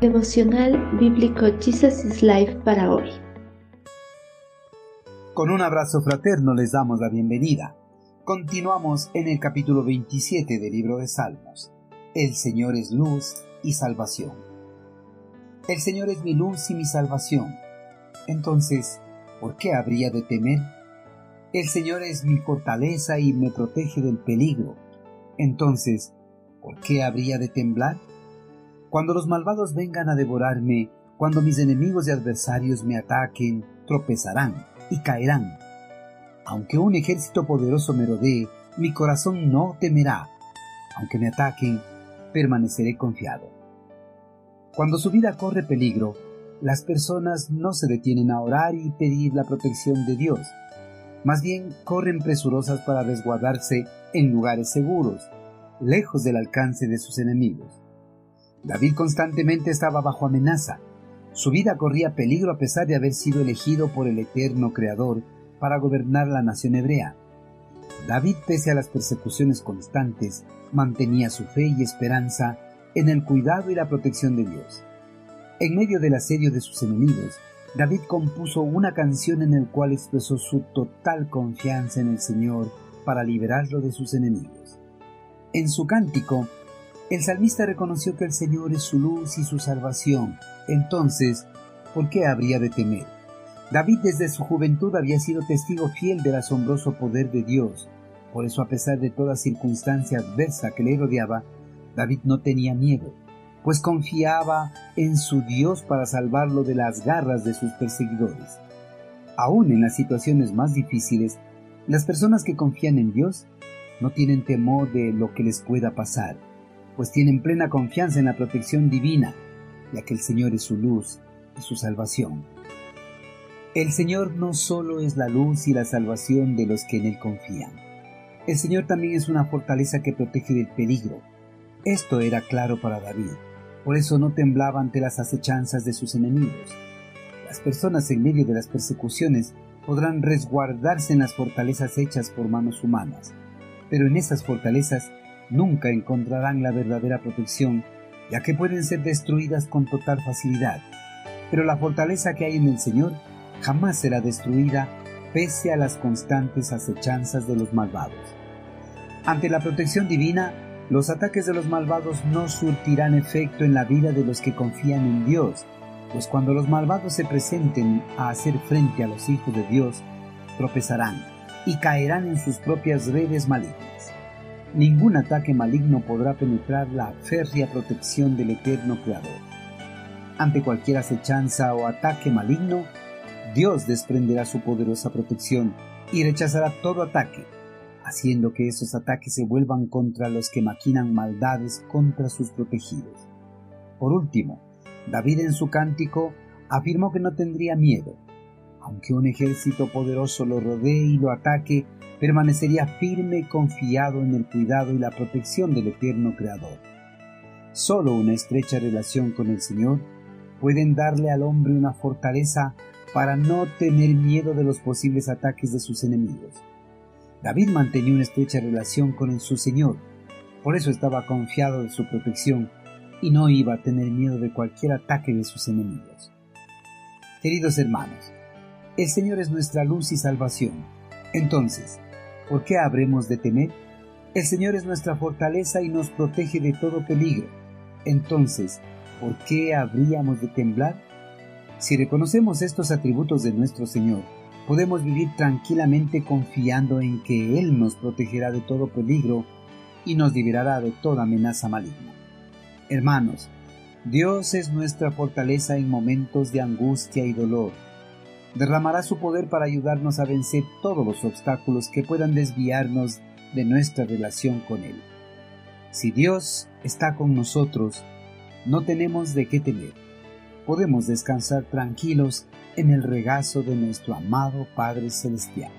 Devocional Bíblico Jesus is Life para hoy. Con un abrazo fraterno les damos la bienvenida. Continuamos en el capítulo 27 del libro de Salmos. El Señor es luz y salvación. El Señor es mi luz y mi salvación. Entonces, ¿por qué habría de temer? El Señor es mi fortaleza y me protege del peligro. Entonces, ¿por qué habría de temblar? Cuando los malvados vengan a devorarme, cuando mis enemigos y adversarios me ataquen, tropezarán y caerán. Aunque un ejército poderoso me rodee, mi corazón no temerá. Aunque me ataquen, permaneceré confiado. Cuando su vida corre peligro, las personas no se detienen a orar y pedir la protección de Dios. Más bien corren presurosas para resguardarse en lugares seguros, lejos del alcance de sus enemigos. David constantemente estaba bajo amenaza. Su vida corría peligro a pesar de haber sido elegido por el eterno Creador para gobernar la nación hebrea. David, pese a las persecuciones constantes, mantenía su fe y esperanza en el cuidado y la protección de Dios. En medio del asedio de sus enemigos, David compuso una canción en la cual expresó su total confianza en el Señor para liberarlo de sus enemigos. En su cántico, el salmista reconoció que el Señor es su luz y su salvación. Entonces, ¿por qué habría de temer? David desde su juventud había sido testigo fiel del asombroso poder de Dios. Por eso, a pesar de toda circunstancia adversa que le rodeaba, David no tenía miedo, pues confiaba en su Dios para salvarlo de las garras de sus perseguidores. Aún en las situaciones más difíciles, las personas que confían en Dios no tienen temor de lo que les pueda pasar pues tienen plena confianza en la protección divina, ya que el Señor es su luz y su salvación. El Señor no solo es la luz y la salvación de los que en Él confían. El Señor también es una fortaleza que protege del peligro. Esto era claro para David, por eso no temblaba ante las acechanzas de sus enemigos. Las personas en medio de las persecuciones podrán resguardarse en las fortalezas hechas por manos humanas, pero en esas fortalezas nunca encontrarán la verdadera protección, ya que pueden ser destruidas con total facilidad. Pero la fortaleza que hay en el Señor jamás será destruida pese a las constantes acechanzas de los malvados. Ante la protección divina, los ataques de los malvados no surtirán efecto en la vida de los que confían en Dios, pues cuando los malvados se presenten a hacer frente a los hijos de Dios, tropezarán y caerán en sus propias redes malignas. Ningún ataque maligno podrá penetrar la férrea protección del eterno Creador. Ante cualquier acechanza o ataque maligno, Dios desprenderá su poderosa protección y rechazará todo ataque, haciendo que esos ataques se vuelvan contra los que maquinan maldades contra sus protegidos. Por último, David en su cántico afirmó que no tendría miedo, aunque un ejército poderoso lo rodee y lo ataque, permanecería firme y confiado en el cuidado y la protección del eterno Creador. Solo una estrecha relación con el Señor pueden darle al hombre una fortaleza para no tener miedo de los posibles ataques de sus enemigos. David mantenía una estrecha relación con su Señor, por eso estaba confiado de su protección y no iba a tener miedo de cualquier ataque de sus enemigos. Queridos hermanos, el Señor es nuestra luz y salvación. Entonces, ¿por qué habremos de temer? El Señor es nuestra fortaleza y nos protege de todo peligro. Entonces, ¿por qué habríamos de temblar? Si reconocemos estos atributos de nuestro Señor, podemos vivir tranquilamente confiando en que Él nos protegerá de todo peligro y nos liberará de toda amenaza maligna. Hermanos, Dios es nuestra fortaleza en momentos de angustia y dolor derramará su poder para ayudarnos a vencer todos los obstáculos que puedan desviarnos de nuestra relación con Él. Si Dios está con nosotros, no tenemos de qué temer. Podemos descansar tranquilos en el regazo de nuestro amado Padre Celestial.